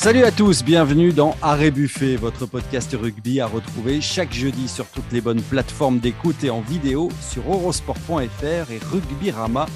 Salut à tous, bienvenue dans Arrêt Buffet, votre podcast rugby à retrouver chaque jeudi sur toutes les bonnes plateformes d'écoute et en vidéo sur eurosport.fr et rugbyrama.fr.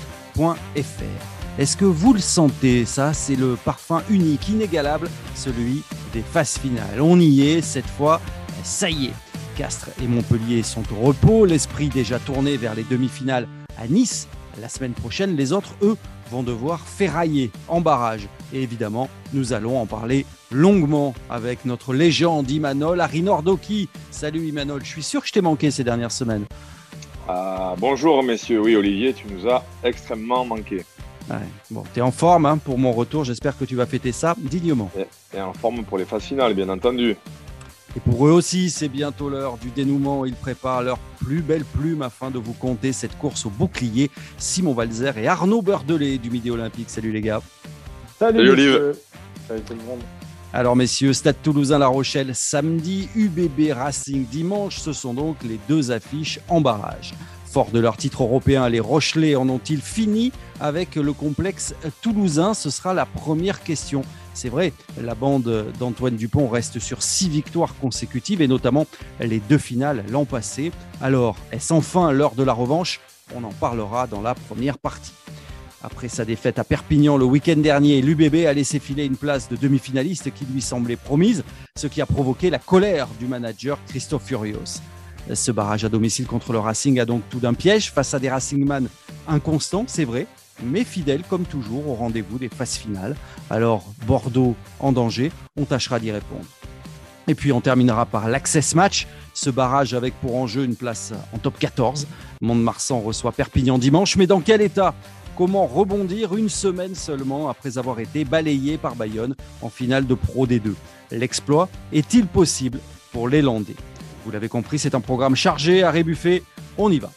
Est-ce que vous le sentez Ça, c'est le parfum unique, inégalable, celui des phases finales. On y est, cette fois, ça y est. Castres et Montpellier sont au repos, l'esprit déjà tourné vers les demi-finales à Nice. La semaine prochaine, les autres, eux, vont devoir ferrailler en barrage. Et évidemment, nous allons en parler longuement avec notre légende Imanol Arinordoki. Salut Imanol, je suis sûr que je t'ai manqué ces dernières semaines. Ah, bonjour messieurs, oui Olivier, tu nous as extrêmement manqué. Bon, tu es en forme hein, pour mon retour, j'espère que tu vas fêter ça dignement. Et, en forme pour les phases finales, bien entendu. Et pour eux aussi, c'est bientôt l'heure du dénouement. Ils préparent leur plus belle plume afin de vous compter cette course au bouclier. Simon Valzer et Arnaud Beurdelet du Midi Olympique. Salut les gars. Salut, Olive. Salut tout le monde. Alors messieurs, Stade Toulousain-La Rochelle samedi, UBB Racing dimanche, ce sont donc les deux affiches en barrage. Fort de leur titre européen, les Rochelais en ont-ils fini? Avec le complexe toulousain Ce sera la première question. C'est vrai, la bande d'Antoine Dupont reste sur six victoires consécutives et notamment les deux finales l'an passé. Alors, est-ce enfin l'heure de la revanche? On en parlera dans la première partie. Après sa défaite à Perpignan le week-end dernier, l'UBB a laissé filer une place de demi-finaliste qui lui semblait promise, ce qui a provoqué la colère du manager Christophe Furios. Ce barrage à domicile contre le Racing a donc tout d'un piège face à des Racingman inconstants, c'est vrai, mais fidèles comme toujours au rendez-vous des phases finales. Alors Bordeaux en danger, on tâchera d'y répondre. Et puis on terminera par l'Access Match, ce barrage avec pour enjeu une place en top 14. Mont-de-Marsan reçoit Perpignan dimanche, mais dans quel état? Comment rebondir une semaine seulement après avoir été balayé par Bayonne en finale de Pro D2 L'exploit est-il possible pour les Landais? Vous l'avez compris, c'est un programme chargé à rébuffet. On y va.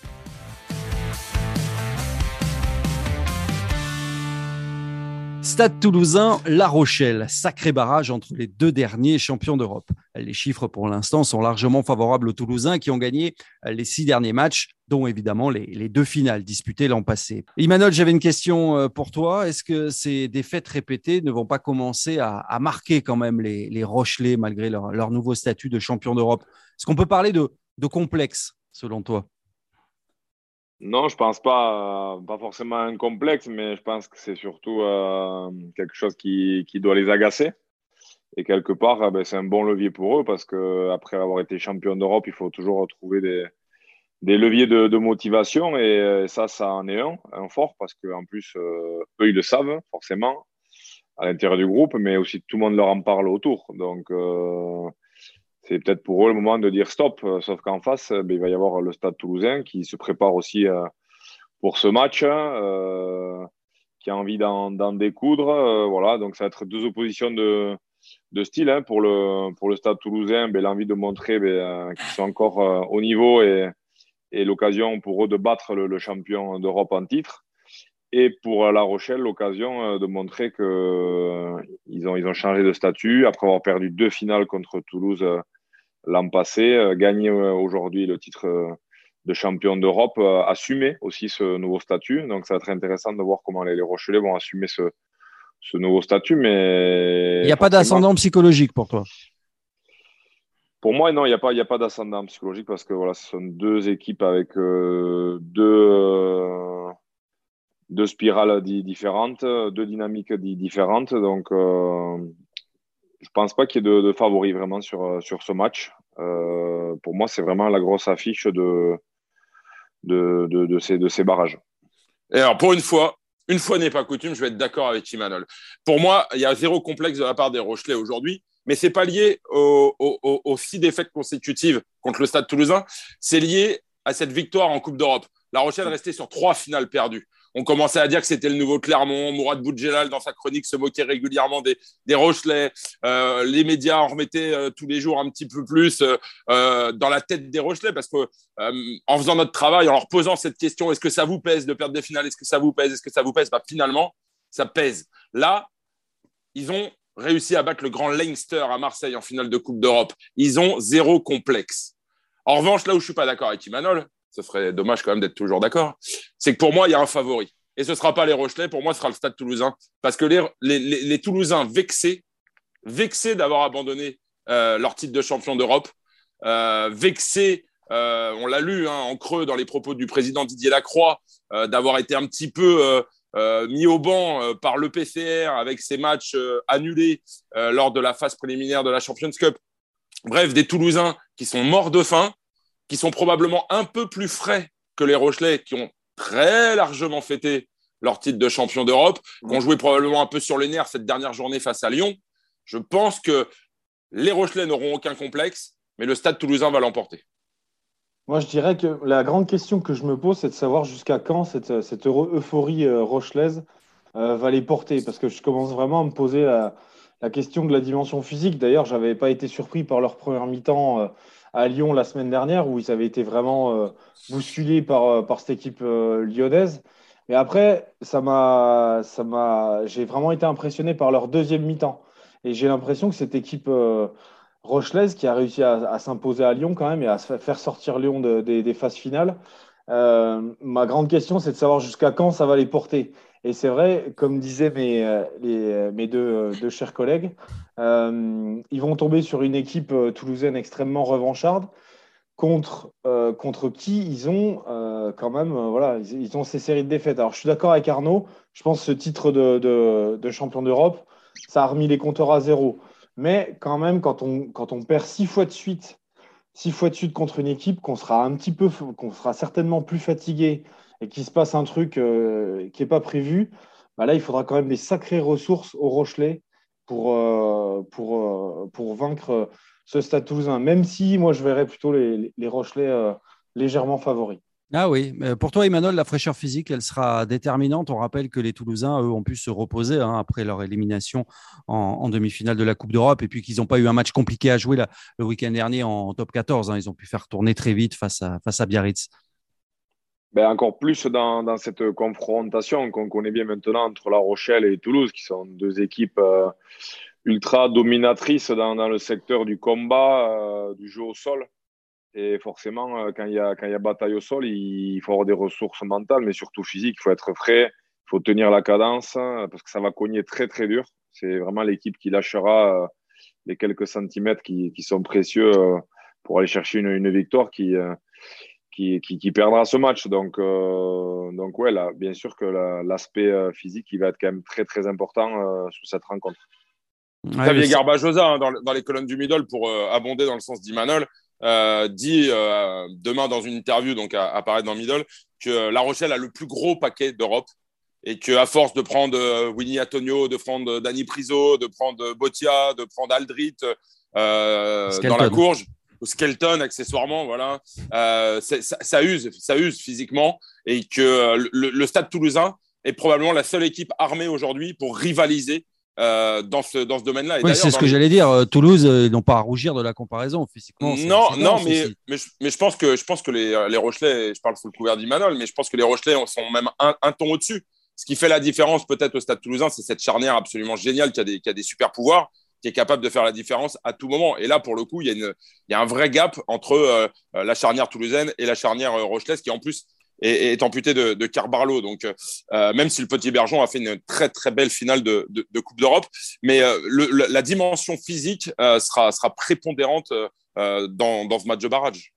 Stade toulousain, La Rochelle, sacré barrage entre les deux derniers champions d'Europe. Les chiffres pour l'instant sont largement favorables aux Toulousains qui ont gagné les six derniers matchs, dont évidemment les, deux finales disputées l'an passé. Emmanuel, j'avais une question euh, pour toi. Est-ce que ces défaites répétées ne vont pas commencer à, marquer quand même les, Rochelais malgré leur, nouveau statut de champion d'Europe? Est-ce qu'on peut parler de complexe selon toi? Non, je pense pas, pas forcément un complexe, mais je pense que c'est surtout euh, quelque chose qui, qui, doit les agacer. Et quelque part, eh ben, c'est un bon levier pour eux parce qu'après avoir été champion d'Europe, il faut toujours trouver des, des leviers de, motivation. Et, euh, ça, ça en est un, un fort parce qu'en plus, euh, eux, ils le savent forcément à l'intérieur du groupe, mais aussi tout le monde leur en parle autour. Donc, c'est peut-être pour eux le moment de dire stop. Euh, sauf qu'en face, euh, ben, il va y avoir le Stade Toulousain qui se prépare aussi euh, pour ce match, hein, qui a envie d'en découdre. voilà, donc ça va être deux oppositions de, style hein, pour le Stade Toulousain. Ben, l'envie de montrer ben, qu'ils sont encore au niveau et, l'occasion pour eux de battre le, champion d'Europe en titre. Et pour La Rochelle, l'occasion de montrer que ils ont, ils ont changé de statut après avoir perdu deux finales contre Toulouse l'an passé, euh, gagner euh, aujourd'hui le titre euh, de champion d'Europe, assumer aussi ce nouveau statut. Donc, ça va être intéressant de voir comment les, Rochelais vont assumer ce, ce nouveau statut. Mais il n'y a pas d'ascendant psychologique pour toi? Pour moi, non, il n'y a pas, il a pas d'ascendant psychologique parce que voilà, ce sont deux équipes avec deux, deux spirales différentes, deux dynamiques différentes. Donc, je pense pas qu'il y ait de, favoris vraiment sur, euh, sur ce match. Euh, pour moi, c'est vraiment la grosse affiche de, de, de, ces, de ces barrages. Et alors, pour une fois, une fois n'est pas coutume, je vais être d'accord avec Imanol. Pour moi, il y a zéro complexe de la part des Rochelais aujourd'hui, mais c'est pas lié aux, six défaites consécutives contre le Stade Toulousain. C'est lié à cette victoire en Coupe d'Europe. La Rochelle restait sur trois finales perdues on commençait à dire que c'était le nouveau Clermont. Mourad Boudjelal, dans sa chronique, se moquait régulièrement des, Rochelais. Euh, les médias en remettaient euh, tous les jours un petit peu plus euh, dans la tête des Rochelais parce que en faisant notre travail, en leur posant cette question, est-ce que ça vous pèse de perdre des finales? Est-ce que ça vous pèse? Est-ce que ça vous pèse? Bah, Finalement, ça pèse. Là, ils ont réussi à battre le grand Leinster à Marseille en finale de Coupe d'Europe. Ils ont zéro complexe. En revanche, là où je suis pas d'accord avec Imanol, ce serait dommage quand même d'être toujours d'accord, c'est que pour moi, il y a un favori. Et ce ne sera pas les Rochelais, pour moi, ce sera le Stade toulousain. Parce que les, Toulousains vexés vexés d'avoir abandonné leur titre de champion d'Europe, vexés euh, on l'a lu hein, en creux dans les propos du président Didier Lacroix, euh, d'avoir été un petit peu euh, mis au banc par le PCR avec ses matchs annulés lors de la phase préliminaire de la Champions Cup. Bref, des Toulousains qui sont morts de faim, qui sont probablement un peu plus frais que les Rochelais, qui ont très largement fêté leur titre de champion d'Europe, qui ont joué probablement un peu sur les nerfs cette dernière journée face à Lyon. Je pense que les Rochelais n'auront aucun complexe, mais le Stade toulousain va l'emporter. Moi, je dirais que la grande question que je me pose, c'est de savoir jusqu'à quand cette, euphorie euh, rochelaise euh, va les porter. Parce que je commence vraiment à me poser la, question de la dimension physique. D'ailleurs, je n'avais pas été surpris par leur première mi-temps euh, à Lyon la semaine dernière, où ils avaient été vraiment bousculés par, par cette équipe lyonnaise. Mais après, ça j'ai vraiment été impressionné par leur deuxième mi-temps. Et j'ai l'impression que cette équipe Rochelaise qui a réussi à, s'imposer à Lyon quand même et à faire sortir Lyon des phases finales. Euh, ma grande question, c'est de savoir jusqu'à quand ça va les porter. Et c'est vrai, comme disaient mes, euh, mes deux, deux, chers collègues, euh, ils vont tomber sur une équipe toulousaine extrêmement revancharde contre, contre qui ils ont quand même, voilà, ils, ont ces séries de défaites. Alors je suis d'accord avec Arnaud, je pense que ce titre de champion d'Europe, ça a remis les compteurs à zéro. Mais quand même, quand on, quand on perd six fois de suite, six fois de suite contre une équipe, qu'on sera un petit peu, qu'on sera certainement plus fatigué et qu'il se passe un truc euh, qui n'est pas prévu, bah là, il faudra quand même des sacrées ressources au Rochelet pour, euh, pour, euh, pour vaincre ce Stade Toulousain. Même si moi, je verrais plutôt les, Rochelais légèrement favoris. Ah oui, pour toi, Emmanuel, la fraîcheur physique, elle sera déterminante. On rappelle que les Toulousains, eux, ont pu se reposer hein, après leur élimination en, demi-finale de la Coupe d'Europe et puis qu'ils n'ont pas eu un match compliqué à jouer le week-end dernier en top 14. Hein. Ils ont pu faire tourner très vite face à, face à Biarritz. Ben encore plus dans, cette confrontation qu'on connaît bien maintenant entre La Rochelle et Toulouse, qui sont deux équipes euh, ultra dominatrices dans, le secteur du combat, euh, du jeu au sol. Et forcément, euh, quand il y a, quand y a bataille au sol, il faut avoir des ressources mentales, mais surtout physiques. Il faut être frais, il faut tenir la cadence, hein, parce que ça va cogner très, très dur. C'est vraiment l'équipe qui lâchera euh, les quelques centimètres qui, qui sont précieux euh, pour aller chercher une, une victoire qui, qui, qui, qui, perdra ce match. Donc, donc ouais, là, bien sûr que l'aspect physique, il va être quand même très, très important sur cette rencontre. Xavier Garbajosa, hein, dans, dans, les colonnes du middle, pour abonder dans le sens d'Imanol, euh, dit euh, demain dans une interview, donc à, apparaître dans Middle, que La Rochelle a le plus gros paquet d'Europe et qu'à force de prendre euh, Winnie Antonio, de prendre Danny Priso, de prendre Botia, de prendre Aldrit dans la courge, ou Skelton accessoirement, voilà, ça, use, ça use physiquement et que le, Stade toulousain est probablement la seule équipe armée aujourd'hui pour rivaliser euh, dans ce, dans ce domaine-là. Oui, c'est ce que j'allais dire. Euh, Toulouse, euh, ils n'ont pas à rougir de la comparaison physiquement. Non, non, mais, mais, je, pense que, je pense que les, les Rochelais, je parle sous le couvert d'Imanol, mais je pense que les Rochelais sont même un, un ton au-dessus. Ce qui fait la différence peut-être au Stade toulousain, c'est cette charnière absolument géniale qui a des, qui a des super pouvoirs, qui est capable de faire la différence à tout moment. Et là, pour le coup, il y a, une, il y a un vrai gap entre la charnière toulousaine et la charnière rochelaise, qui en plus et, est amputé de, de Carbarlo. Donc, euh, même si le Petit Bergeon a fait une très très belle finale de, de, Coupe d'Europe, mais euh, la dimension physique euh, sera, sera prépondérante dans, dans ce match de barrage.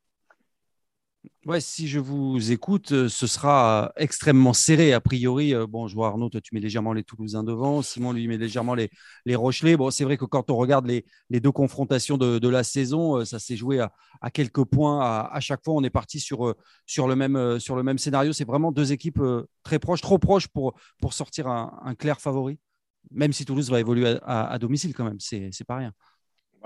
Si je vous écoute, euh, ce sera euh, extrêmement serré a priori. Euh, bon, je vois Arnaud, tu mets légèrement les Toulousains devant, Simon lui met légèrement les, les Rochelais. C'est vrai que quand on regarde les, deux confrontations de, la saison, ça s'est joué à, à, quelques points à, chaque fois. On est parti sur, le, même, scénario. C'est vraiment deux équipes très proches, trop proches pour, sortir un, clair favori, même si Toulouse va évoluer à, à domicile quand même, c'est pas rien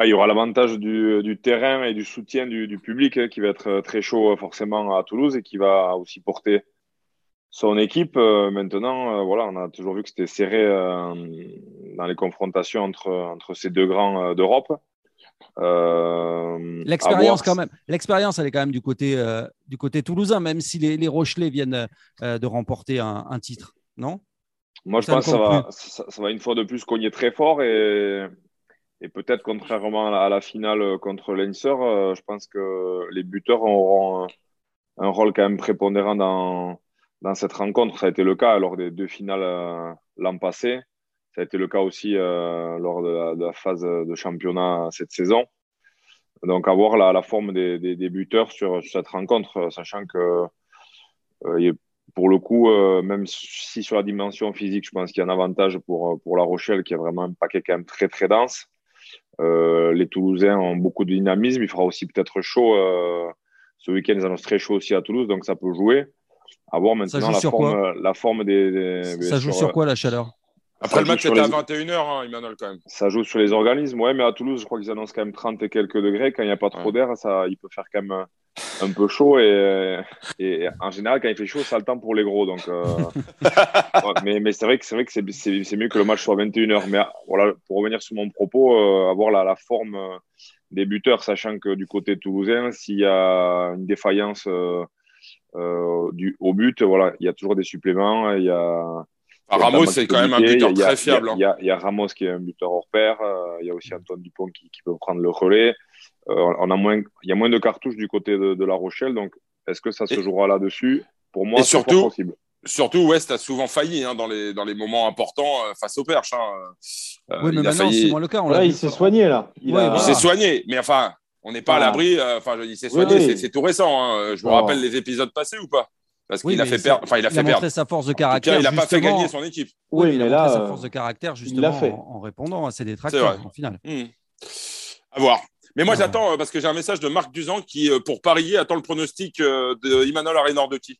il y aura l'avantage du, terrain et du soutien du, public hein, qui va être euh, très chaud euh, forcément à Toulouse et qui va aussi porter son équipe. Euh, maintenant, voilà, on a toujours vu que c'était serré dans les confrontations entre, entre ces deux grands d'Europe. L'expérience quand même, l'expérience elle est quand même du côté du côté toulousain, même si les, les Rochelais viennent de remporter un, titre, non? Moi, je pense que ça va, ça, va une fois de plus cogner très fort et et peut-être contrairement à la, finale contre Leinster, euh, je pense que les buteurs auront un, rôle quand même prépondérant dans, dans cette rencontre. Ça a été le cas lors des deux finales euh, l'an passé. Ça a été le cas aussi lors de la, phase de championnat cette saison. Donc, avoir la, la forme des, des, buteurs sur, cette rencontre, sachant que pour le coup, même si sur la dimension physique, je pense qu'il y a un avantage pour, pour La Rochelle, qui a vraiment un paquet quand même très, très dense. Euh, les Toulousains ont beaucoup de dynamisme. Il fera aussi peut-être chaud. Euh, ce week-end, ils annoncent très chaud aussi à Toulouse, donc ça peut jouer. À voir maintenant la forme, la forme, des. ça joue sur, quoi la chaleur? Après le match, c'était à 21h, hein, Emmanuel, quand même. Ça joue sur les organismes, ouais, mais à Toulouse, je crois qu'ils annoncent quand même 30 et quelques degrés. Quand il n'y a pas trop d'air, ça, il peut faire quand même un peu chaud. Et, et, en général, quand il fait chaud, ça a le temps pour les gros. Donc, euh, mais, mais c'est vrai que c'est vrai que c'est mieux que le match soit à 21h. Mais voilà, pour revenir sur mon propos, euh, avoir la, la, forme euh, des buteurs, sachant que du côté toulousain, s'il y a une défaillance du, au but, voilà, il y a toujours des suppléments. Il y a Ramos, c'est quand même un buteur très fiable. Hein. Il y, a, Ramos qui est un buteur hors pair. Euh, il y a aussi Antoine Dupont qui, peut prendre le relais. Euh, on a moins, il y a moins de cartouches du côté de, La Rochelle. Donc, est-ce que ça se jouera là-dessus? Pour moi, c'est possible. Surtout, West a souvent failli hein, dans, les, dans les moments importants euh, face aux perches. Hein. oui, mais maintenant, c'est moins le cas. il s'est soigné, là. Il, s'est soigné. Mais enfin, on n'est pas à l'abri. Enfin, je dis, c'est soigné, c'est tout récent. Je vous rappelle les épisodes passés ou pas? Parce qu'il a fait perdre. Enfin, il a fait montré sa force de caractère. il n'a pas fait gagner son équipe. Oui, il a montré sa force de caractère justement en, répondant à ses détracteurs en finale. Hmm. À voir. Mais moi, j'attends euh, parce que j'ai un message de Marc Duzan qui, euh, pour parier, attend le pronostic euh, de Imanol qui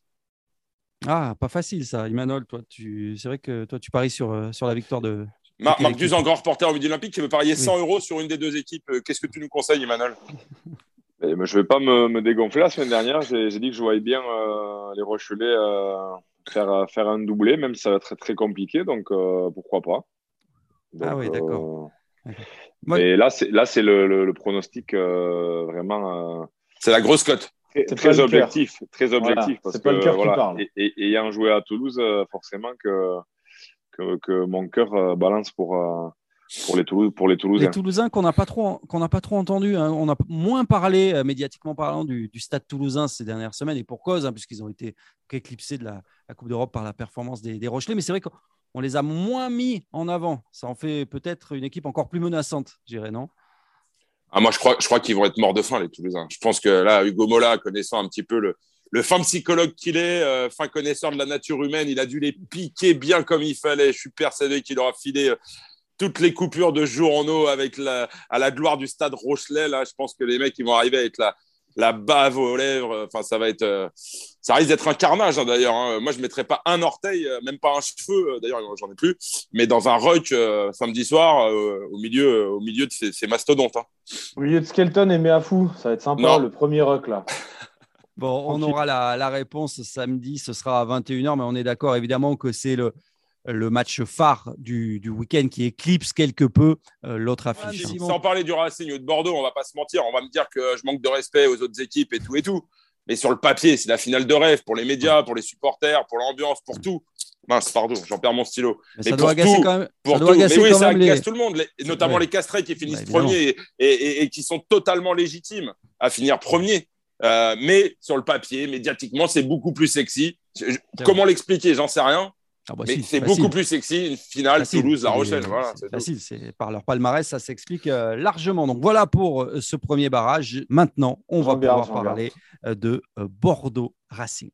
Ah, pas facile ça, Imanol. Toi, tu... c'est vrai que toi, tu paries sur, sur la victoire de. Marc, Marc Duzan, grand reporter au Midi Olympique, qui veut parier 100 euros sur une des deux équipes. Qu'est-ce que tu nous conseilles, Je ne vais pas me, dégonfler. La semaine dernière, j'ai dit que je voyais bien euh, les Rochelais euh, faire, faire un doublé, même si ça va être très, très compliqué. Donc, euh, pourquoi pas. ah oui, d'accord. Et là, c'est, là, c'est le, pronostic vraiment. c'est la grosse cote. Très, objectif. Très objectif. Parce que, voilà, et, ayant joué à Toulouse, forcément que, que, que mon cœur balance pour pour les, pour les Toulousains. Les Toulousains qu'on n'a pas trop, qu'on n'a pas trop entendu. Hein. On a moins parlé euh, médiatiquement parlant du, Stade Toulousain ces dernières semaines et pour cause, hein, puisqu'ils ont été éclipsés de la, Coupe d'Europe par la performance des, des Rochelais. Mais c'est vrai qu'on les a moins mis en avant. Ça en fait peut-être une équipe encore plus menaçante, je dirais, non? Ah, Moi, je crois, je crois qu'ils vont être morts de faim, les Toulousains. Je pense que là, Hugo Mola, connaissant un petit peu le, le fin psychologue qu'il est, euh, fin connaisseur de la nature humaine, il a dû les piquer bien comme il fallait. Je suis persuadé qu'il aura filé euh, toutes les coupures de journaux avec la, à la gloire du stade Rochelet. Là, je pense que les mecs ils vont arriver avec la, la bave aux lèvres. Enfin, ça va être, euh, ça risque d'être un carnage hein, d'ailleurs. Hein. Moi, je mettrais pas un orteil, euh, même pas un cheveu. Euh, d'ailleurs, j'en ai plus, mais dans un ruck samedi soir au milieu, au milieu de ces, mastodontes. Hein. Au milieu de Skelton et Méafou, ça va être sympa le premier ruck là. Bon, on aura la, la, réponse samedi, ce sera à 21h, mais on est d'accord évidemment que c'est le, le match phare du, week-end qui éclipse quelque peu euh, l'autre affiche. sans parler du Racing ou de Bordeaux, on va pas se mentir, on va me dire que je manque de respect aux autres équipes et tout et tout. Mais sur le papier, c'est la finale de rêve pour les médias, pour les supporters, pour l'ambiance, pour tout. Mince, pardon, j'en perds mon stylo. Mais, ça doit agacer quand même. Pour ça mais oui, ça agace tout le monde, notamment les castrés qui finissent bah, premiers et, qui sont totalement légitimes à finir premier. Euh, mais sur le papier, médiatiquement, c'est beaucoup plus sexy. comment l'expliquer? J'en sais rien. Ah bah c'est beaucoup plus sexy une finale Toulouse-La Rochelle. c'est facile, c'est par leur palmarès, ça s'explique euh, largement. Donc voilà pour euh, ce premier barrage. Maintenant, on va pouvoir parler euh, de Bordeaux Racing.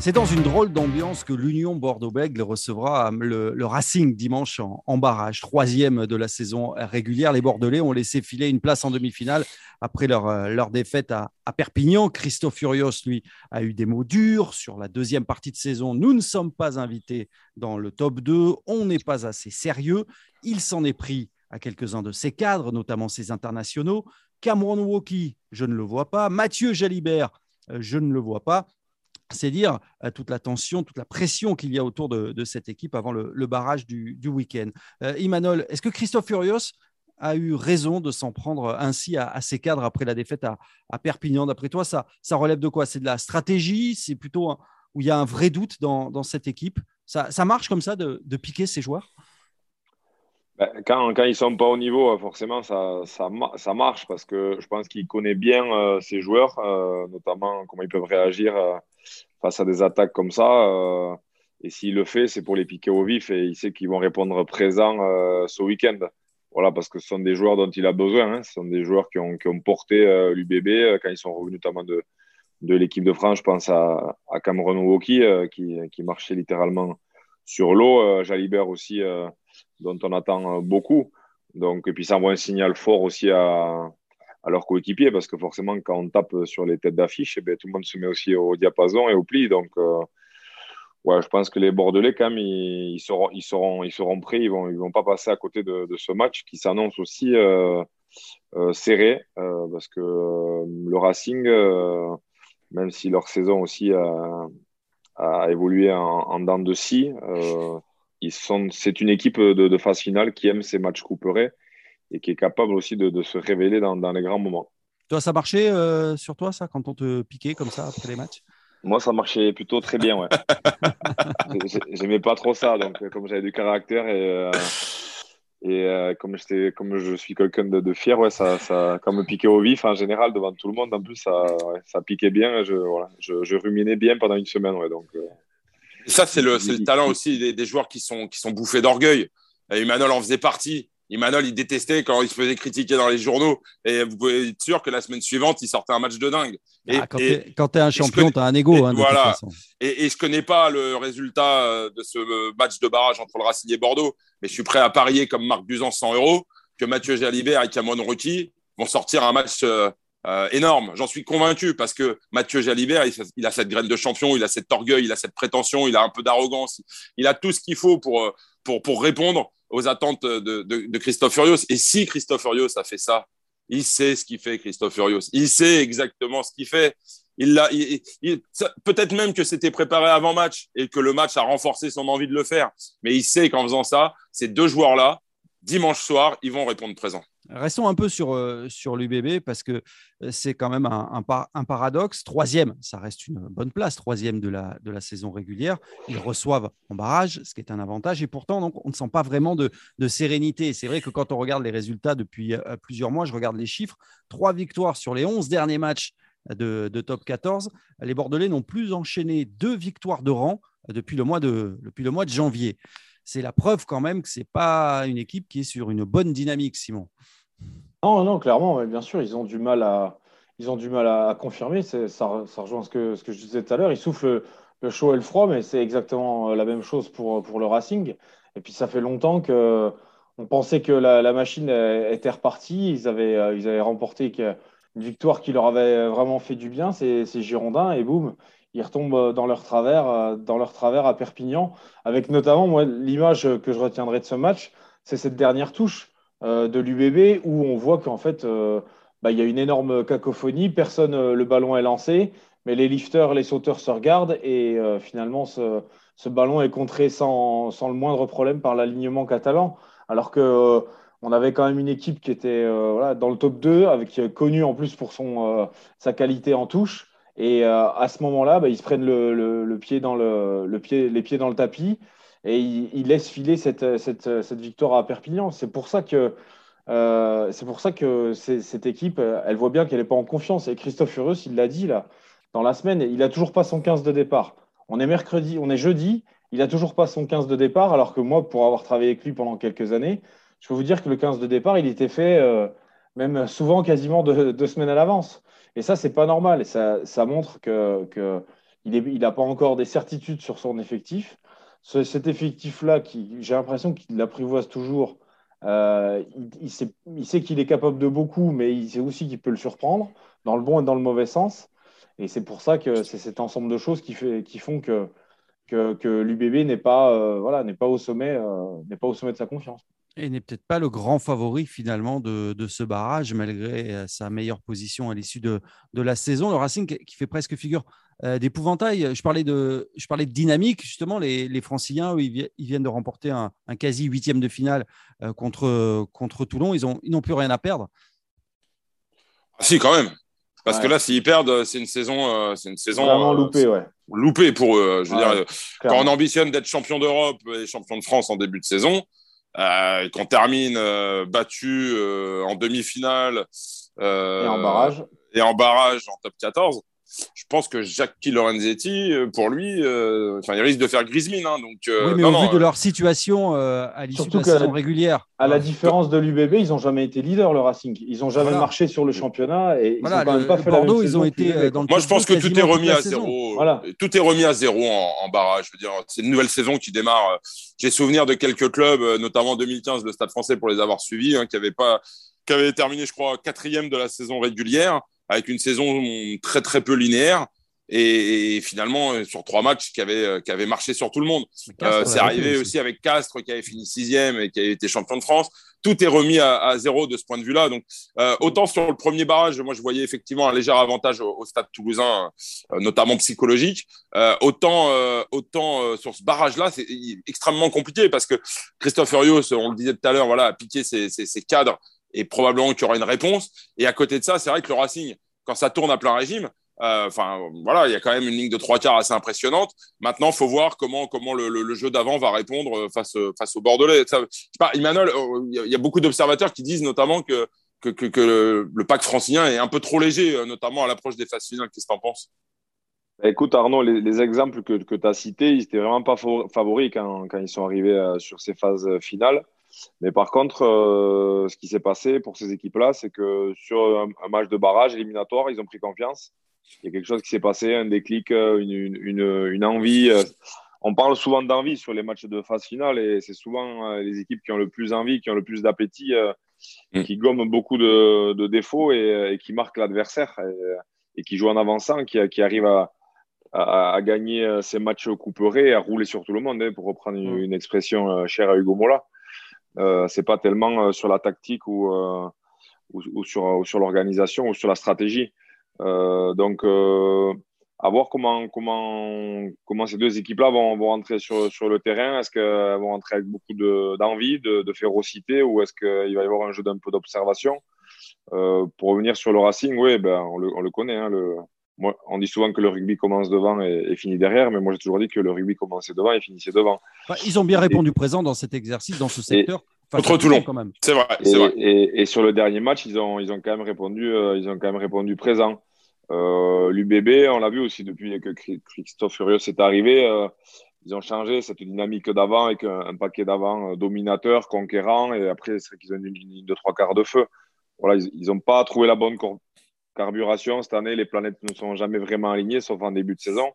C'est dans une drôle d'ambiance que l'Union Bordeaux-Bègles recevra le, Racing dimanche en, barrage, troisième de la saison régulière. Les Bordelais ont laissé filer une place en demi-finale après leur, euh, leur défaite à, Perpignan. Christophe Furios, lui, a eu des mots durs sur la deuxième partie de saison. Nous ne sommes pas invités dans le top 2, on n'est pas assez sérieux. Il s'en est pris à quelques-uns de ses cadres, notamment ses internationaux. Cameron Woki, je ne le vois pas. Mathieu Jalibert, euh, je ne le vois pas c'est dire euh, toute la tension, toute la pression qu'il y a autour de, cette équipe avant le, barrage du, week-end. Euh, est-ce que Christophe Furios a eu raison de s'en prendre ainsi à, ses cadres après la défaite à, Perpignan D'après toi, ça, ça relève de quoi? C'est de la stratégie? C'est plutôt où il y a un vrai doute dans, cette équipe? Ça, marche comme ça de, piquer ses joueurs? Quand, quand, ils ne sont pas au niveau, forcément, ça, marche parce que je pense qu'il connaît bien euh, ses joueurs, notamment comment ils peuvent réagir face à des attaques comme ça. Euh, Et s'il le fait, c'est pour les piquer au vif et il sait qu'ils vont répondre présent ce week-end. Voilà, parce que ce sont des joueurs dont il a besoin. Hein. Ce sont des joueurs qui ont, porté l'UBB quand ils sont revenus notamment de, l'équipe de France. Je pense à, à Cameron Woki qui, qui marchait littéralement sur l'eau. Jalibert aussi, dont on attend beaucoup. Donc, et puis ça envoie un signal fort aussi à, leurs coéquipiers parce que forcément, quand on tape sur les têtes d'affiche, eh tout le monde se met aussi au diapason et au pli. Donc, euh, ouais, je pense que les Bordelais, quand même, ils, seront, ils, ils seront prêts. Ils vont, ils vont pas passer à côté de, ce match qui s'annonce aussi euh, euh, serré parce que le Racing, même si leur saison aussi a, a évolué en, en dents de scie, ils sont, c'est une équipe de, de, phase finale qui aime ces matchs couperés et qui est capable aussi de, de se révéler dans, dans, les grands moments. Toi, ça marchait euh, sur toi, ça, quand on te piquait comme ça après les matchs? Moi, ça marchait plutôt très bien, ouais. J'aimais pas trop ça, donc comme j'avais du caractère et, euh, et euh, comme, comme je suis quelqu'un de, de, fier, ouais, ça, ça, comme me piquait au vif en général devant tout le monde, en plus, ça, ouais, ça piquait bien. Je, voilà, je, je, ruminais bien pendant une semaine, ouais, donc. Ça, c'est le, le, talent aussi des, des, joueurs qui sont, qui sont bouffés d'orgueil. Emmanuel en faisait partie. Emmanuel, il détestait quand il se faisait critiquer dans les journaux. Et vous pouvez être sûr que la semaine suivante, il sortait un match de dingue. Et, ah, quand tu es un champion, tu as un ego. Hein, voilà. Et, et, je connais pas le résultat euh, de ce match de barrage entre le Racing et Bordeaux, mais je suis prêt à parier comme Marc Buzan 100 euros que Mathieu Jalibert et Cameron Ruki vont sortir un match euh, euh, énorme. J'en suis convaincu parce que Mathieu Jalibert, il, il, a cette graine de champion, il a cet orgueil, il a cette prétention, il a un peu d'arrogance, il a tout ce qu'il faut pour, pour, pour répondre aux attentes de, de, de, Christophe Furios. Et si Christophe Furios a fait ça, il sait ce qu'il fait, Christophe Furios. Il sait exactement ce qu'il fait. Il l'a, peut-être même que c'était préparé avant match et que le match a renforcé son envie de le faire. Mais il sait qu'en faisant ça, ces deux joueurs-là, dimanche soir, ils vont répondre présent. Restons un peu sur, euh, sur l'UBB parce que euh, c'est quand même un, un, un, paradoxe. Troisième, ça reste une bonne place, troisième de la, de la saison régulière. Ils reçoivent en barrage, ce qui est un avantage. Et pourtant, donc, on ne sent pas vraiment de, de sérénité. C'est vrai que quand on regarde les résultats depuis euh, plusieurs mois, je regarde les chiffres, trois victoires sur les 11 derniers matchs de, de top 14. Les Bordelais n'ont plus enchaîné deux victoires de rang depuis le mois de, depuis le mois de janvier. C'est la preuve quand même que ce n'est pas une équipe qui est sur une bonne dynamique, Simon. Non, non, clairement, bien sûr, ils ont du mal à, ils ont du mal à, confirmer. Ça, ça, rejoint ce que, ce que je disais tout à l'heure. Ils soufflent le chaud et le froid, mais c'est exactement la même chose pour, pour le Racing. Et puis, ça fait longtemps que on pensait que la, machine était repartie. Ils avaient, ils avaient remporté une victoire qui leur avait vraiment fait du bien, ces, ces Girondins, et boum, ils retombent dans leur travers, dans leur travers à Perpignan, avec notamment moi l'image que je retiendrai de ce match, c'est cette dernière touche euh, de l'UBB où on voit qu'en fait, euh, bah, il y a une énorme cacophonie, personne, euh, le ballon est lancé, mais les lifters, les sauteurs se regardent et finalement, ce, ballon est contré sans, le moindre problème par l'alignement catalan. Alors que on avait quand même une équipe qui était dans le top 2, avec connu en plus pour son, sa qualité en touche. Et à ce moment-là, bah, ils se prennent le, pied dans le, les pieds dans le tapis et il, laisse filer cette, victoire à Perpignan. C'est pour ça que, euh, cette équipe, elle voit bien qu'elle n'est pas en confiance. Et Christophe Furieux, il l'a dit là, dans la semaine, il n'a toujours pas son 15 de départ. On est mercredi, on est jeudi, il n'a toujours pas son 15 de départ, alors que moi, pour avoir travaillé avec lui pendant quelques années, je peux vous dire que le 15 de départ, il était fait euh, même souvent quasiment deux semaines à l'avance. Et ça, c'est pas normal. Et ça, ça montre qu'il que il n'a pas encore des certitudes sur son effectif cet effectif-là, j'ai l'impression qu'il l'apprivoise toujours. Euh, il, sait, il, sait, qu'il est capable de beaucoup, mais il sait aussi qu'il peut le surprendre, dans le bon et dans le mauvais sens. Et c'est pour ça que c'est cet ensemble de choses qui, fait, qui font que, que, que l'UBB n'est pas, euh, voilà, pas, euh, pas au sommet de sa confiance. Et n'est peut-être pas le grand favori finalement de, de, ce barrage, malgré euh, sa meilleure position à l'issue de, de, la saison. Le Racing qui fait presque figure euh, d'épouvantail. Je parlais de, je parlais de dynamique, justement, les, les Franciliens, ils, ils, viennent de remporter un, un quasi huitième de finale euh, contre, contre Toulon. Ils n'ont ils plus rien à perdre. Ah, si, quand même. Parce ouais. que là, s'ils perdent, c'est une saison, euh, c'est une saison vraiment loupée, ouais. Loupée pour eux. Je veux ouais, dire, quand on ambitionne d'être champion d'Europe et champion de France en début de saison, qu'on termine euh, battu euh, en demi-finale et en barrage. et en barrage en top 14 je pense que Jackie Lorenzetti, pour lui, enfin, il risque de faire grise mine. Hein, donc, oui, mais au vu de leur situation à l'issue de la saison régulière. À la différence de l'UBB, ils n'ont jamais été leaders, le Racing. Ils n'ont jamais marché sur le championnat et ils n'ont quand même pas fait Bordeaux, la ils ont été dans le Moi, je pense que tout est remis à zéro. Voilà. Tout est remis à zéro en, barrage. Je veux dire, c'est une nouvelle saison qui démarre. J'ai souvenir de quelques clubs, notamment en 2015, le Stade Français pour les avoir suivis, hein, qui n'avaient pas qui avait terminé, je crois, quatrième de la saison régulière, avec une saison très très peu linéaire. Et, finalement, euh, sur trois matchs, qui avait, euh, qui avait marché sur tout le monde. Euh, c'est arrivé aussi. avec Castres, qui avait fini sixième et qui avait été champion de France. Tout est remis à, zéro de ce point de vue-là. Donc, autant sur le premier barrage, moi, je voyais effectivement un léger avantage au, stade toulousain, notamment psychologique. autant autant sur ce barrage-là, c'est extrêmement compliqué parce que Christophe Furios, on le disait tout à l'heure, voilà, a piqué ses, ses cadres et probablement qu'il y aura une réponse. Et à côté de ça, c'est vrai que le Racing, quand ça tourne à plein régime, euh, enfin voilà, il y a quand même une ligne de trois quarts assez impressionnante. Maintenant, faut voir comment comment le, jeu d'avant va répondre face face au Bordelais. Euh, il y, a beaucoup d'observateurs qui disent notamment que que, que, le, pack francilien est un peu trop léger, euh, notamment à l'approche des phases finales. Qu'est-ce que tu en penses Écoute Arnaud, les, exemples que, que tu as cités, ils n'étaient vraiment pas favoris quand, quand, ils sont arrivés sur ces phases finales. Mais par contre, euh, ce qui s'est passé pour ces équipes-là, c'est que sur un, match de barrage éliminatoire, ils ont pris confiance. Il y a quelque chose qui s'est passé, un déclic, euh, une, une, une envie. Euh. On parle souvent d'envie sur les matchs de phase finale et c'est souvent les équipes qui ont le plus envie, qui ont le plus d'appétit, mm. qui gomment beaucoup de, de défauts et, qui marquent l'adversaire et, qui jouent en avançant, qui, qui arrivent à, à, gagner ces matchs couperés, à rouler sur tout le monde, hein, pour reprendre une, mm. une expression chère à Hugo Mola. Euh, c'est pas tellement euh, sur la tactique ou, euh, ou, sur, sur l'organisation ou sur la stratégie. donc, à voir comment, comment, comment ces deux équipes-là vont, vont rentrer sur, sur le terrain. Est-ce qu'elles vont rentrer avec beaucoup d'envie, de, de, férocité, ou est-ce qu'il va y avoir un jeu d'un peu d'observation? Pour revenir sur le Racing, oui, ben, on, le, on le connaît. Hein, le, moi, on dit souvent que le rugby commence devant et, finit derrière, mais moi j'ai toujours dit que le rugby commençait devant et finissait devant. ils ont bien répondu présent dans cet exercice, dans ce secteur. contre Toulon, quand même. C'est vrai. Et, vrai. Et, sur le dernier match, ils ont, ils ont quand même répondu, euh, ils ont quand même répondu présent. Euh, L'UBB, on l'a vu aussi depuis que Christophe Furieux est arrivé. Euh, ils ont changé cette dynamique d'avant avec un, paquet d'avant dominateur, conquérant, et après c'est qu'ils ont une ligne de trois quarts de feu. Voilà, ils n'ont pas trouvé la bonne carburation, cette année, les planètes ne sont jamais vraiment alignées, sauf en début de saison.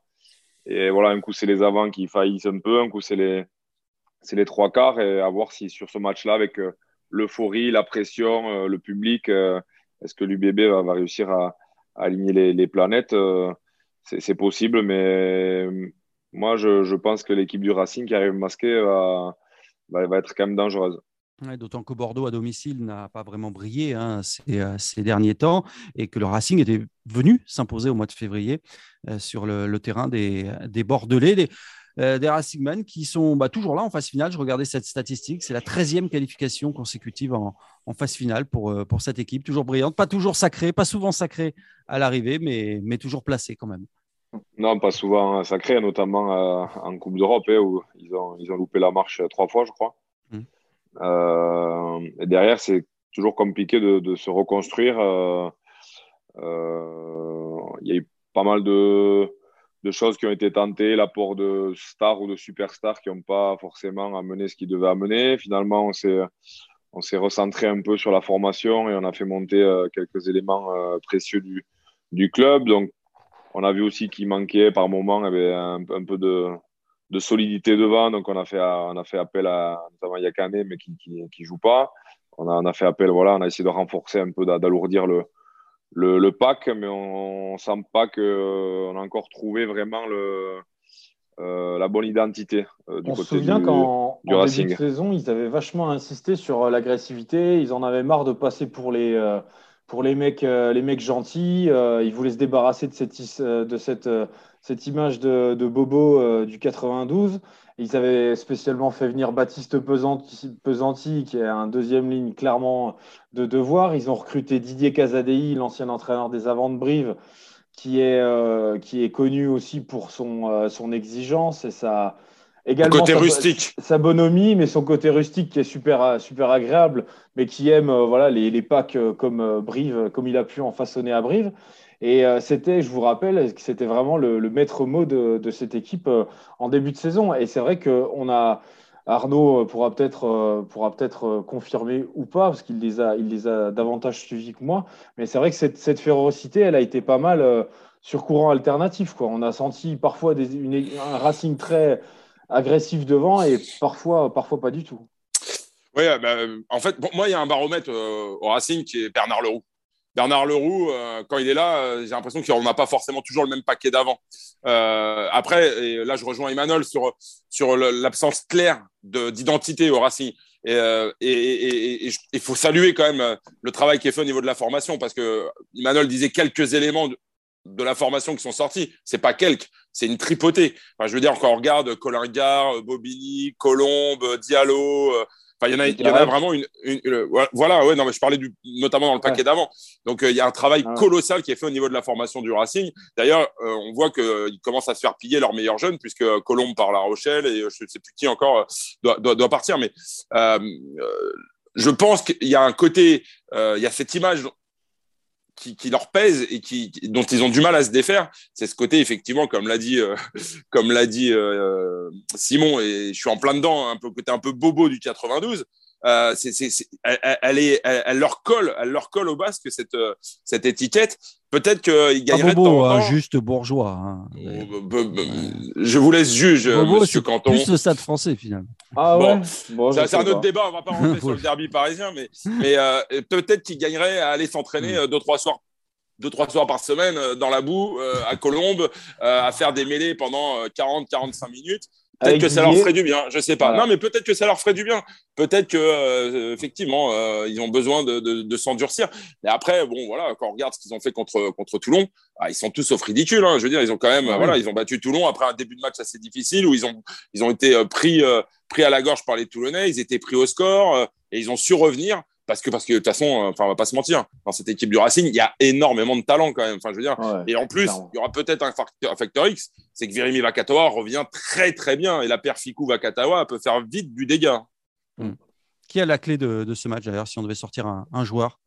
Et voilà, un coup, c'est les avants qui faillissent un peu, un coup, c'est les, trois quarts. Et à voir si sur ce match-là, avec euh, l'euphorie, la pression, euh, le public, euh, est-ce que l'UBB va, réussir à, aligner les, planètes c'est, possible, mais moi, je, pense que l'équipe du Racing qui arrive masquée va, va être quand même dangereuse. D'autant que Bordeaux à domicile n'a pas vraiment brillé hein, euh, ces, derniers temps et que le Racing était venu s'imposer au mois de février euh, sur le, terrain des, Bordelais, des, euh, des Racingmen qui sont bah, toujours là en phase finale. Je regardais cette statistique, c'est la 13e qualification consécutive en, phase finale pour, cette équipe, toujours brillante, pas toujours sacrée, pas souvent sacrée à l'arrivée, mais, toujours placée quand même. Non, pas souvent sacrée, notamment en Coupe d'Europe, hein, où ils ont loupé la marche trois fois, je crois. Euh, et derrière, c'est toujours compliqué de, se reconstruire. Euh, euh, il y a eu pas mal de, choses qui ont été tentées, l'apport de stars ou de superstars qui n'ont pas forcément amené ce qu'ils devaient amener. Finalement, on s'est on s'est recentré un peu sur la formation et on a fait monter quelques éléments précieux du, club. Donc, on a vu aussi qu'il manquait par moment avait un, peu de, de solidité devant. Donc, on a fait, on a fait appel à notamment Yakane, mais qui ne joue pas. On a, on a fait appel, voilà, on a essayé de renforcer un peu, d'alourdir le, le, le, pack, mais on ne sent pas qu'on a encore trouvé vraiment le, euh, la bonne identité euh, du on se souvient qu'en début de saison, ils avaient vachement insisté sur euh, l'agressivité. Ils en avaient marre de passer pour les, pour les mecs, les mecs gentils. ils voulaient se débarrasser de cette, cette image de, Bobo euh, du 92. Ils avaient spécialement fait venir Baptiste Pesanti, qui est un deuxième ligne clairement de devoir. Ils ont recruté Didier Casadei, l'ancien entraîneur des Avants de Brive, qui est, euh, qui est connu aussi pour son, euh, son exigence et sa, également côté sa, rustique. sa bonhomie, mais son côté rustique qui est super, super agréable, mais qui aime voilà, les, les packs comme Brive, comme il a pu en façonner à Brive. Et c'était, je vous rappelle, c'était vraiment le, maître mot de, de cette équipe en début de saison? Et c'est vrai qu'on a Arnaud euh, pourra peut-être euh, pourra peut-être euh, confirmer ou pas parce qu'il les a il les a davantage suivis que moi. Mais c'est vrai que cette, cette, férocité, elle a été pas mal sur courant alternatif. Quoi. On a senti parfois des, une, un Racing très agressif devant et parfois parfois pas du tout. Oui, bah, en fait, moi, il y a un baromètre au Racing qui est Bernard Leroux. Bernard Leroux, euh, quand il est là, euh, j'ai l'impression qu'on n'a pas forcément toujours le même paquet d'avant. Euh, après, et là, je rejoins Emmanuel sur, sur l'absence claire d'identité au Racing. Et il faut saluer quand même le travail qui est fait au niveau de la formation, parce que Emmanuel disait quelques éléments la formation qui sont sortis. C'est pas quelques, c'est une tripotée. Enfin, je veux dire, quand on regarde Colin Gare, Bobigny, Colombe, Diallo, il y en a, il y en a vraiment une, voilà, ouais, non, mais je parlais du, notamment dans le paquet d'avant. Donc, euh, il y a un travail colossal qui est fait au niveau de la formation du Racing. D'ailleurs, euh, on voit qu'ils commencent à se faire piller leurs meilleurs jeunes, puisque Colombe part La Rochelle et je ne sais plus qui encore doit, doit, doit partir. Mais euh, je pense qu'il y a un côté, il y a cette image qui, qui, leur pèse et qui, dont ils ont du mal à se défaire, c'est ce côté effectivement, comme l'a dit, euh, comme l'a dit euh, Simon, et je suis en plein dedans, un peu côté un peu bobo du 92. Euh, c'est, c'est, elle, elle, est, elle, leur colle, elle leur colle au basque cette, euh, cette étiquette. Peut-être qu'ils gagneraient bobo, de temps en temps. juste bourgeois. Hein. Oh, je vous laisse juge, bobo, Monsieur Canton. Plus le stade français finalement. Ah ouais. Bon, c'est, un autre débat. On va pas rentrer sur le derby parisien, mais, mais euh, peut-être qu'ils gagneraient à aller s'entraîner mm. deux trois soirs deux, trois soirs par semaine dans la boue, à Colombes, à faire des mêlées pendant 40-45 minutes. Peut-être que ça leur ferait du bien, je sais pas. Non, mais peut-être que ça leur ferait du bien. Peut-être que euh, effectivement, euh, ils ont besoin de, de, de s'endurcir. Mais après, bon, voilà, quand on regarde ce qu'ils ont fait contre contre Toulon, ah, ils sont tous sauf ridicules. Hein. Je veux dire, ils ont quand même, voilà, ils ont battu Toulon après un début de match assez difficile où ils ont ils ont été euh, pris pris à la gorge par les Toulonnais. Ils étaient pris au score et ils ont su revenir parce que parce que de toute façon, euh, enfin, on va pas se mentir, dans cette équipe du Racing, il y a énormément de talent quand même. Enfin, je veux dire, et en plus, il y aura peut-être un facteur, X, c'est que Virimi Vakatawa revient très très bien et la paire Fikou Vakatawa peut faire vite du dégât. Hmm. Qui a la clé de, ce match d'ailleurs, si on devait sortir un, joueur?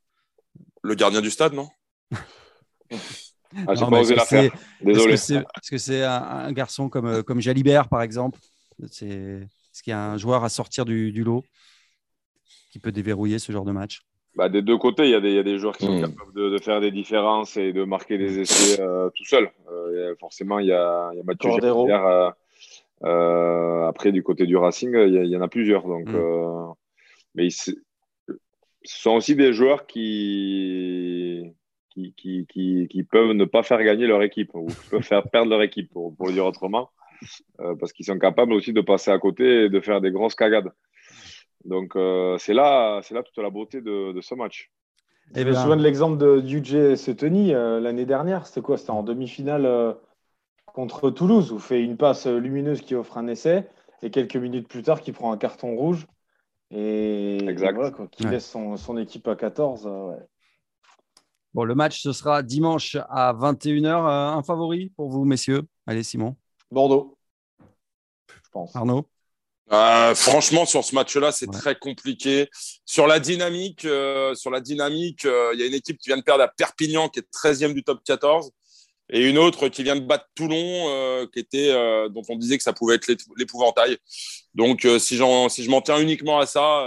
Le gardien du stade, non? Ah, J'ai pas osé la faire. Désolé. Est-ce que c'est un, garçon comme, euh, comme Jalibert, par exemple? Est-ce qu'il y a un joueur à sortir du lot? Qui peut déverrouiller ce genre de match bah, Des deux côtés, il y, a des, il y a des joueurs qui sont hmm. capables de, faire des différences et de marquer des essais euh, tout seul. Euh, forcément, il y a, y a Mathieu euh, euh, après, du côté du Racing, il y, en a plusieurs. Donc, hmm. mais ce sont aussi des joueurs qui, qui, qui, qui, qui, peuvent ne pas faire gagner leur équipe ou qui peuvent faire perdre leur équipe, pour, pour le dire autrement. parce qu'ils sont capables aussi de passer à côté et de faire des grosses cagades. Donc euh, c'est là, c'est là toute la beauté de, ce match. Et je me souviens de l'exemple de UJ Setoni euh, l'année dernière. C'était quoi? C'était en demi-finale euh, contre Toulouse, où fait une passe lumineuse qui offre un essai, et quelques minutes plus tard, qui prend un carton rouge. Et, qui laisse son, équipe à 14. Bon, le match, ce sera dimanche à 21h. un favori pour vous, messieurs? Allez, Simon. Bordeaux, je pense. Arnaud? Euh, franchement, sur ce match-là, c'est très compliqué. Sur la dynamique, euh, sur la dynamique, euh, il y a une équipe qui vient de perdre à Perpignan, qui est 13e du top 14, et une autre qui vient de battre Toulon, qui était, dont on disait que ça pouvait être l'épouvantail. Donc, si, si je m'en tiens uniquement à ça,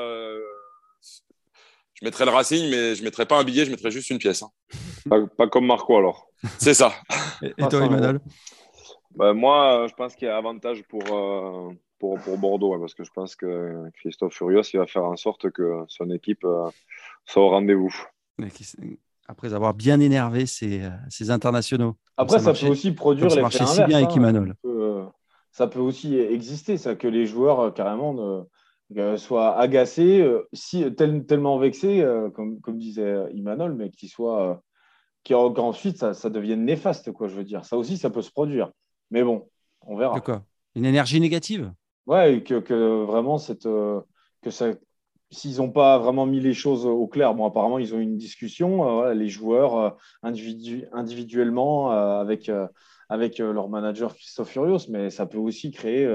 je mettrais le Racing, mais je mettrais pas un billet, je mettrais juste une pièce. Hein. Pas, comme Marco alors. C'est ça. Et, toi, Emmanuel? Bah, Moi, je pense qu'il y a avantage pour pour, Bordeaux, parce que je pense que Christophe Furios, il va faire en sorte que son équipe euh, soit au rendez-vous. Après avoir bien énervé ses, internationaux. Après, ça, peut aussi produire les si bien avec hein. euh, Ça peut aussi exister, ça, que les joueurs euh, carrément soient agacés, si, tellement vexés, comme, comme disait Imanol, mais qu'ils soient qu'ensuite ça, ça devienne néfaste, quoi, je veux dire. Ça aussi, ça peut se produire. Mais bon, on verra. quoi? Une énergie négative? Ouais, que, que vraiment, cette, euh, que ça, s'ils n'ont pas vraiment mis les choses au clair, bon, apparemment, ils ont eu une discussion, euh, les joueurs euh, individu individuellement avec, avec leur manager Christophe Furios, mais ça peut aussi créer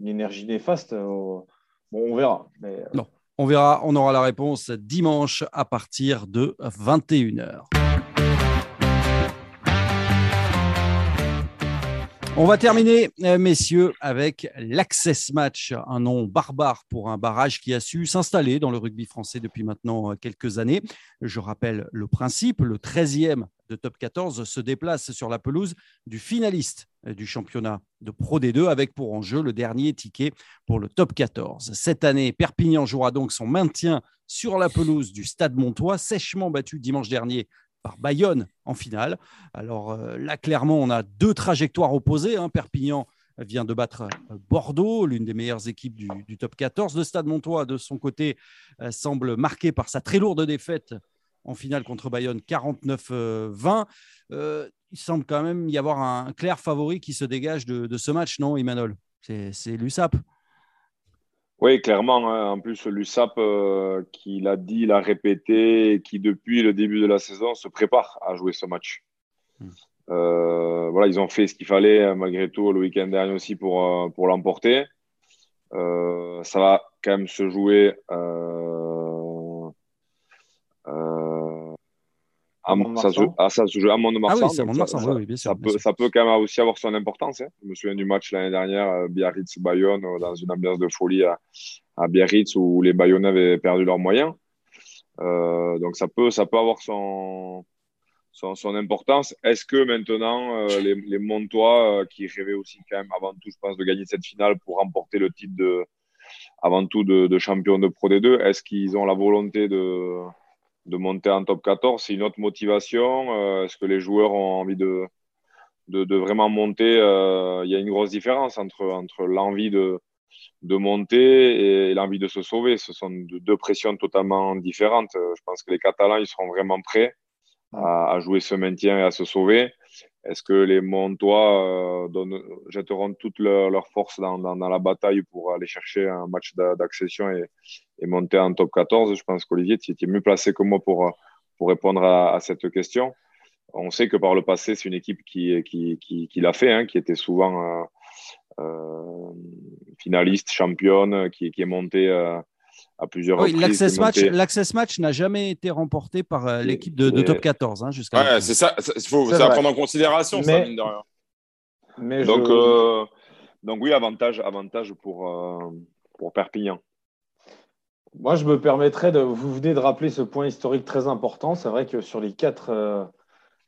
une énergie néfaste. bon, on verra. Non, on verra, on aura la réponse dimanche à partir de 21h. On va terminer, euh, messieurs, avec l'Access Match, un nom barbare pour un barrage qui a su s'installer dans le rugby français depuis maintenant euh, quelques années. Je rappelle le principe, le 13e de top 14 se déplace sur la pelouse du finaliste euh, du championnat de Pro D2 avec pour enjeu le dernier ticket pour le top 14. Cette année, Perpignan jouera donc son maintien sur la pelouse du Stade Montois, sèchement battu dimanche dernier par Bayonne en finale. Alors euh, là, clairement, on a deux trajectoires opposées. Hein. Perpignan vient de battre euh, Bordeaux, l'une des meilleures équipes du, top 14. Le Stade Montois, de son côté, euh, semble marqué par sa très lourde défaite en finale contre Bayonne, 49-20. il semble quand même y avoir un clair favori qui se dégage de, ce match, non, Emmanuel? C'est l'USAP. Oui, clairement. Hein. En plus, l'USAP, euh, qui l'a dit, l'a répété, et qui depuis le début de la saison se prépare à jouer ce match. Hmm. Euh, voilà, ils ont fait ce qu'il fallait euh, malgré tout le week-end dernier aussi pour, pour l'emporter. ça va quand même se jouer ça, se, ah, ça se joue à Mont-de-Marsan. Ah oui, ça, oui, bien sûr, ça, peut, ça peut quand même aussi avoir son importance. Hein. Je me souviens du match l'année dernière, euh, Biarritz-Bayonne, euh, dans une ambiance de folie à, à, Biarritz où les Bayonnais avaient perdu leurs moyens. Euh, donc ça peut, ça peut avoir son, son, son importance. Est-ce que maintenant, euh, les, les Montois, euh, qui rêvaient aussi quand même avant tout, je pense, de gagner cette finale pour remporter le titre de, avant tout de, de champion de Pro D2, est-ce qu'ils ont la volonté de de monter en top 14 C'est une autre motivation euh, Est-ce que les joueurs ont envie de, de, vraiment monter euh, Il y a une grosse différence entre, entre l'envie de, de monter et l'envie de se sauver. Ce sont deux pressions totalement différentes. Euh, je pense que les Catalans, ils seront vraiment prêts à, jouer ce maintien et à se sauver. Est-ce que les Montois euh, jetteront toute leur, force dans, dans, dans, la bataille pour aller chercher un match d'accession et, et, monter en top 14 Je pense qu'Olivier, tu étais mieux placé que moi pour, pour répondre à, à, cette question. On sait que par le passé, c'est une équipe qui, qui, qui, qui l'a fait, hein, qui était souvent euh, euh, finaliste, championne, qui, qui est montée euh, à plusieurs oui, L'access match, l'access match n'a jamais été remporté par euh, l'équipe de, de, top 14 hein, jusqu'à. Ouais, c'est ça. Il faut ça prendre en considération, mais, ça, mine de rien. Mais donc, je... euh, donc oui, avantage, avantage pour, euh, pour Perpignan. Moi, je me permettrais de. Vous venez de rappeler ce point historique très important. C'est vrai que sur les quatre. Euh,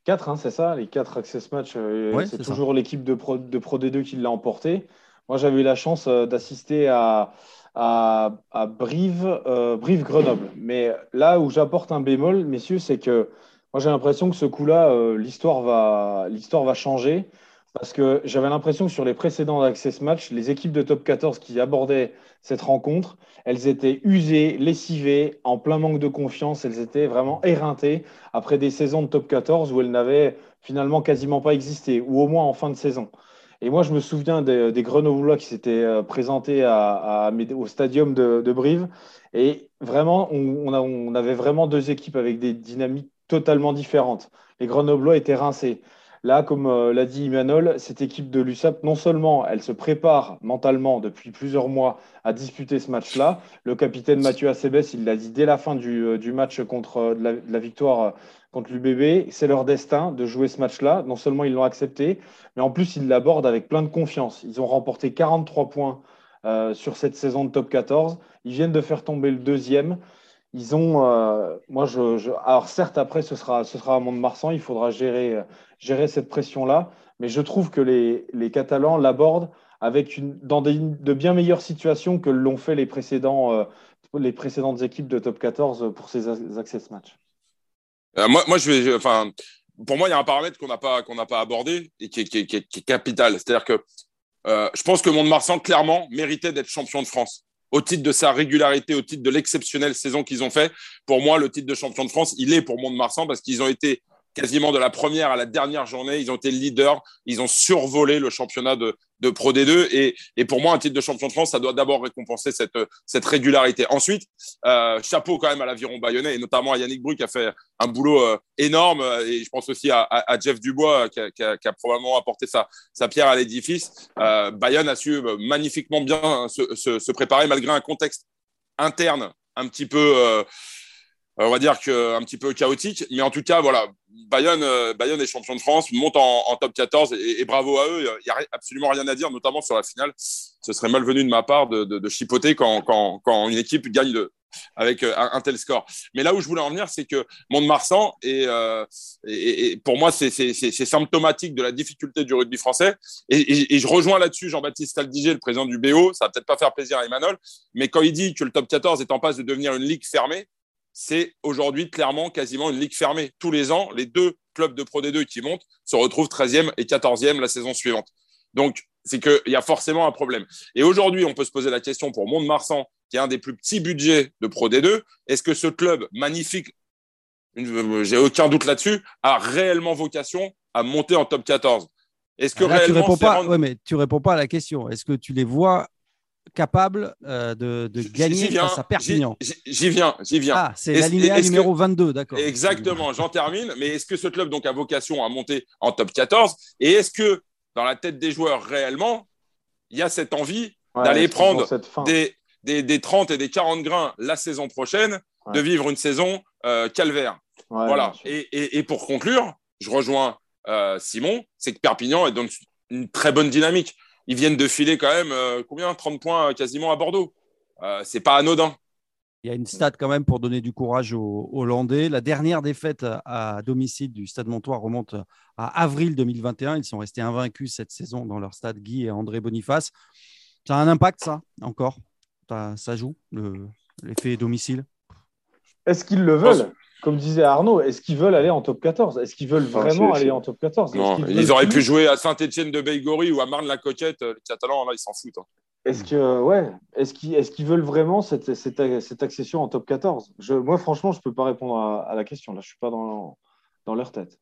quatre, hein, c'est ça, les quatre access match, euh, ouais, c'est toujours l'équipe de Pro, de Pro D2 qui l'a emporté. Moi, j'avais eu la chance d'assister à, à, à Brive, euh, Brive Grenoble. Mais là où j'apporte un bémol, messieurs, c'est que moi j'ai l'impression que ce coup-là, euh, l'histoire va, l'histoire va changer. Parce que j'avais l'impression que sur les précédents Access Match, les équipes de top 14 qui abordaient cette rencontre, elles étaient usées, lessivées, en plein manque de confiance. Elles étaient vraiment éreintées après des saisons de top 14 où elles n'avaient finalement quasiment pas existé, ou au moins en fin de saison. Et moi, je me souviens des, Grenoblois qui s'étaient euh, présentés au stadium de, Brive. Et vraiment, on, on, avait vraiment deux équipes avec des dynamiques totalement différentes. Les Grenoblois étaient rincés. Là, comme euh, l'a dit Imanol, cette équipe de l'USAP, non seulement elle se prépare mentalement depuis plusieurs mois à disputer ce match-là, le capitaine Mathieu Acebes, il l'a dit dès la fin du, euh, match contre la, la victoire contre l'UBB. C'est leur destin de jouer ce match-là. Non seulement ils l'ont accepté, mais en plus ils l'abordent avec plein de confiance. Ils ont remporté 43 points euh, sur cette saison de top 14. Ils viennent de faire tomber le deuxième. Ils ont, euh, moi, je, alors certes après ce sera, ce sera à Mont-de-Marsan, il faudra gérer, gérer cette pression-là, mais je trouve que les, les Catalans l'abordent avec une, dans des, de bien meilleures situations que l'ont fait les précédents, euh, les précédentes équipes de top 14 pour ces access matchs. Euh, moi, moi, je vais, enfin, pour moi, il y a un paramètre qu'on n'a pas, qu'on pas abordé et qui est capital. C'est-à-dire que euh, je pense que Mont-de-Marsan, clairement, méritait d'être champion de France. Au titre de sa régularité, au titre de l'exceptionnelle saison qu'ils ont fait, pour moi, le titre de champion de France, il est pour Mont-de-Marsan parce qu'ils ont été quasiment de la première à la dernière journée. Ils ont été leaders, ils ont survolé le championnat de, de Pro D2. Et, et, pour moi, un titre de champion de France, ça doit d'abord récompenser cette, cette régularité. Ensuite, euh, chapeau quand même à l'aviron bayonnais et notamment à Yannick Bru qui a fait un boulot euh, énorme. Et je pense aussi à, à, Jeff Dubois qui a, qui, a, probablement apporté sa, sa pierre à l'édifice. Euh, Bayonne a su euh, magnifiquement bien se, se, se, préparer malgré un contexte interne un petit peu euh, on va dire que un petit peu chaotique. Mais en tout cas, voilà, Bayonne, Bayonne est champion de France, monte en, top 14 et, bravo à eux. Il n'y a absolument rien à dire, notamment sur la finale. Ce serait malvenu de ma part de, de, chipoter quand, quand, quand, une équipe gagne de, avec euh, un, tel score. Mais là où je voulais en venir, c'est que Mont-de-Marsan, et, euh, et, pour moi, c'est symptomatique de la difficulté du rugby français. Et, je rejoins là-dessus Jean-Baptiste Aldiger, le président du BO. Ça va peut-être pas faire plaisir à Emmanuel, mais quand il dit que le top 14 est en passe de devenir une ligue fermée, c'est aujourd'hui clairement quasiment une ligue fermée. Tous les ans, les deux clubs de Pro D2 qui montent se retrouvent 13e et 14e la saison suivante. Donc, c'est qu'il y a forcément un problème. Et aujourd'hui, on peut se poser la question pour Mont-de-Marsan, qui est un des plus petits budgets de Pro D2, est-ce que ce club magnifique, j'ai aucun doute là-dessus, a réellement vocation à monter en top 14 Est-ce que réellement tu réponds pas, mais tu réponds pas à la question. Est-ce que tu les vois capables euh, de, gagner face à Perpignan J'y viens, j'y viens. Ah, c'est l'alinéa numéro 22, d'accord. Exactement, j'en termine. Mais est-ce que ce club donc a vocation à monter en top 14 Et est-ce que dans la tête des joueurs réellement, il y a cette envie d'aller prendre des, des, 30 et des 40 grains la saison prochaine, de vivre une saison euh, calvaire? voilà. Et, et, pour conclure, je rejoins euh, Simon, c'est que Perpignan est dans une très bonne dynamique. Ils viennent de filer quand même euh, combien? 30 points quasiment à Bordeaux. c'est pas anodin. Il y a une stat quand même pour donner du courage aux Hollandais. La dernière défaite à domicile du Stade Montois remonte à avril 2021. Ils sont restés invaincus cette saison dans leur stade Guy et André Boniface. Ça a un impact, ça, encore? Ça, joue, l'effet domicile? Est-ce qu'ils le veulent? Comme disait Arnaud, est-ce qu'ils veulent aller en top 14 Est-ce qu'ils veulent vraiment aller en top 14 Non, ils, auraient pu jouer à Saint-Etienne de Beigori ou à Marne-la-Coquette. Les Catalans, là, ils s'en foutent. Hein. Est-ce que ouais, est-ce qu'ils est veulent vraiment cette, cette, accession en top 14 je, Moi, franchement, je ne peux pas répondre à, la question. Là, je ne suis pas dans, dans leur tête.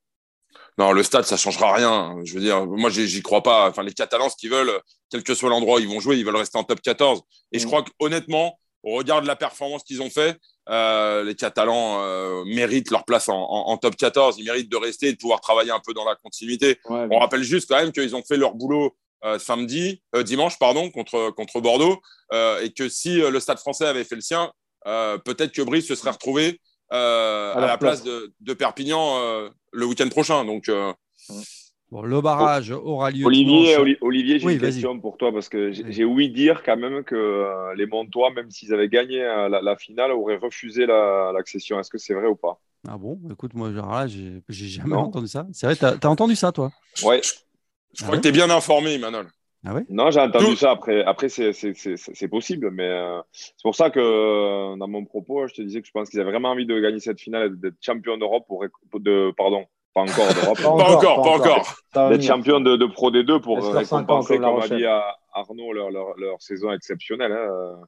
Non, le stade, ça changera rien. Je veux dire, moi, j'y crois pas. Enfin, les Catalans, ce qu'ils veulent, quel que soit l'endroit où ils vont jouer, ils veulent rester en top 14. Et je mm. crois qu'honnêtement, au regard de la performance qu'ils ont fait, euh, les Catalans euh, méritent leur place en, top 14. Ils méritent de rester et de pouvoir travailler un peu dans la continuité. On rappelle juste quand même qu'ils ont fait leur boulot euh, samedi, dimanche, pardon, contre, contre Bordeaux, et que si le Stade français avait fait le sien, peut-être que Brice se serait retrouvé à, la place, de, Perpignan le week-end prochain. Donc, bon, le barrage aura lieu. Olivier, Olivier j'ai une question pour toi parce que j'ai ouï dire quand même que euh, les Montois, même s'ils avaient gagné euh, la, finale, auraient refusé l'accession. Est-ce que c'est vrai ou pas? Ah bon? Écoute, moi, j'ai jamais entendu ça. C'est vrai, tu as, entendu ça, toi? Ouais. Je crois que tu es bien informé, Manol. Ah ouais? Non, j'ai entendu ça. Après, après c'est possible, mais euh, c'est pour ça que dans mon propos, je te disais que je pense qu'ils avaient vraiment envie de gagner cette finale, d'être champion d'Europe pour de pardon, pas encore d'Europe. pas, encore, pas encore. D'être champion de, de, Pro D2 pour récompenser, comme a dit Arnaud, leur, leur, leur, saison exceptionnelle. Hein.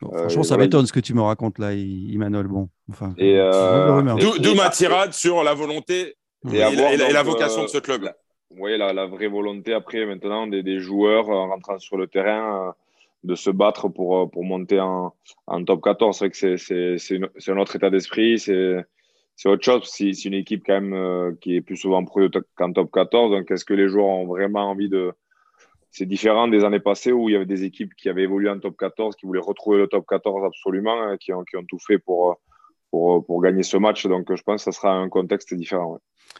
franchement, ça m'étonne ce que tu me racontes là, Emmanuel. Bon, enfin, euh, d'où ma tirade sur la volonté et, la, vocation de ce club. Oui, la, la, vraie volonté après maintenant des, des, joueurs en rentrant sur le terrain de se battre pour, pour monter en, en top 14. C'est vrai que c'est un autre état d'esprit. C'est c'est autre chose. Si c'est une équipe quand même euh, qui est plus souvent pro qu'en top 14, donc est-ce que les joueurs ont vraiment envie de. C'est différent des années passées où il y avait des équipes qui avaient évolué en top 14, qui voulaient retrouver le top 14 absolument, hein, qui, ont, qui ont tout fait pour, pour, pour, gagner ce match. Donc je pense que ça sera un contexte différent.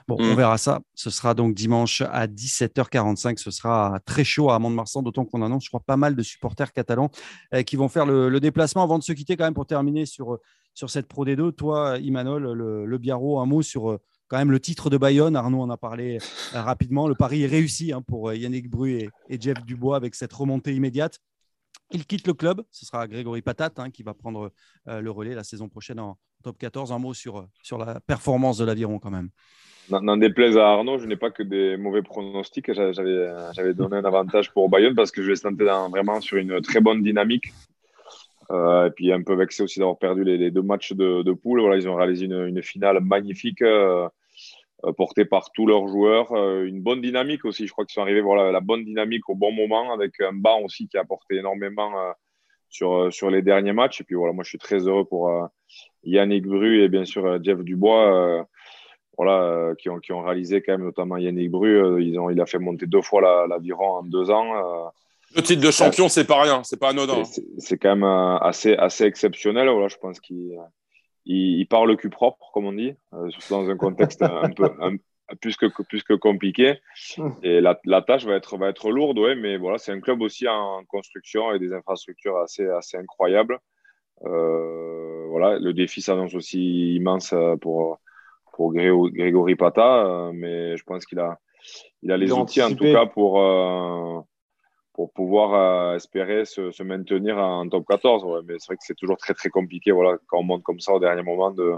Bon, on mm. verra ça. Ce sera donc dimanche à 17h45. Ce sera très chaud à Mont-de-Marsan, d'autant qu'on annonce, je crois, pas mal de supporters catalans euh, qui vont faire le, le, déplacement. Avant de se quitter, quand même, pour terminer sur sur cette Pro D2. Toi, Imanol, le, le Biarro, un mot sur euh, quand même le titre de Bayonne. Arnaud en a parlé euh, rapidement. Le pari est réussi hein, pour euh, Yannick Bru et, Jeff Dubois avec cette remontée immédiate. Il quitte le club. Ce sera Grégory Patat hein, qui va prendre le relais la saison prochaine en top 14. Un mot sur, sur la performance de l'aviron quand même. N'en déplaise à Arnaud, je n'ai pas que des mauvais pronostics. J'avais donné un avantage pour Bayonne parce que je vais tenter vraiment sur une très bonne dynamique. Euh, et puis un peu vexé aussi d'avoir perdu les, deux matchs de, poule. Voilà, ils ont réalisé une, finale magnifique euh, euh portée par tous leurs joueurs. Une bonne dynamique aussi. Je crois qu'ils sont arrivés voilà la bonne dynamique au bon moment avec un banc aussi qui a apporté énormément sur sur les derniers matchs. Et puis voilà, moi je suis très heureux pour Yannick Bru et bien sûr Jeff Dubois. voilà, qui ont, qui ont réalisé quand même, notamment Yannick Bru, ils ont, il a fait monter deux fois l'aviron en deux ans. Le titre de champion, c'est pas rien, c'est pas anodin. C'est quand même euh, assez, assez exceptionnel. Voilà, je pense qu'il il, parle le cul propre, comme on dit, surtout dans un contexte un peu plus que, plus que compliqué. Et la, la, tâche va être, va être lourde, ouais, mais voilà, c'est un club aussi en construction et des infrastructures assez, assez incroyables. Euh, voilà, le défi s'annonce aussi immense pour, pour Grégory Pata, euh, mais je pense qu'il a, il a les outils en tout cas pour, euh, pour pouvoir espérer se, se, maintenir en top 14. Ouais, mais c'est vrai que c'est toujours très très compliqué voilà, quand on monte comme ça au dernier moment de,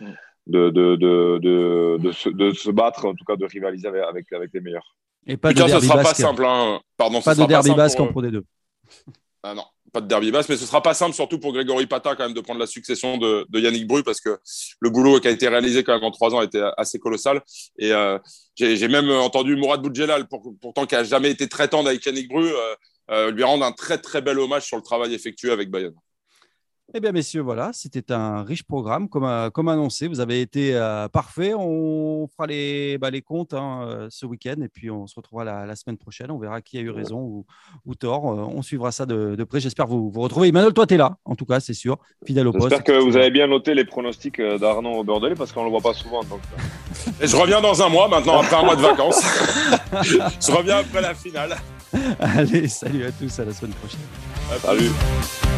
mm de, de, de, de, de, se, de se battre, en tout cas de rivaliser avec, avec, les meilleurs. Et pas de derby ce sera basque. pas simple. Hein. Pardon, pas de derby basque en Pro D2. Ah non, pas de derby basque, mais ce sera pas simple, surtout pour Grégory Pata, quand même, de prendre la succession de, de, Yannick Bru, parce que le boulot qui a été réalisé quand même en trois ans était assez colossal. Et euh, j'ai même entendu Mourad Boudjelal, pour, pourtant qui a jamais été très tendre avec Yannick Bru, euh, euh, lui rendre un très très bel hommage sur le travail effectué avec Bayonne. Eh bien, messieurs, voilà, c'était un riche programme, comme, euh, comme annoncé. Vous avez été euh, parfait. On fera les, bah, les comptes hein, euh, ce week-end et puis on se retrouvera la, semaine prochaine. On verra qui a eu raison ou, ou tort. on suivra ça de, de près. J'espère vous, vous retrouver. Emmanuel, toi, tu es là, en tout cas, c'est sûr, fidèle au poste. J'espère que vous avez bien noté les pronostics d'Arnaud Bordelais parce qu'on ne le voit pas souvent. Donc... Et je reviens dans un mois maintenant, après un mois de vacances. je reviens après la finale. Allez, salut à tous, à la semaine prochaine. Salut.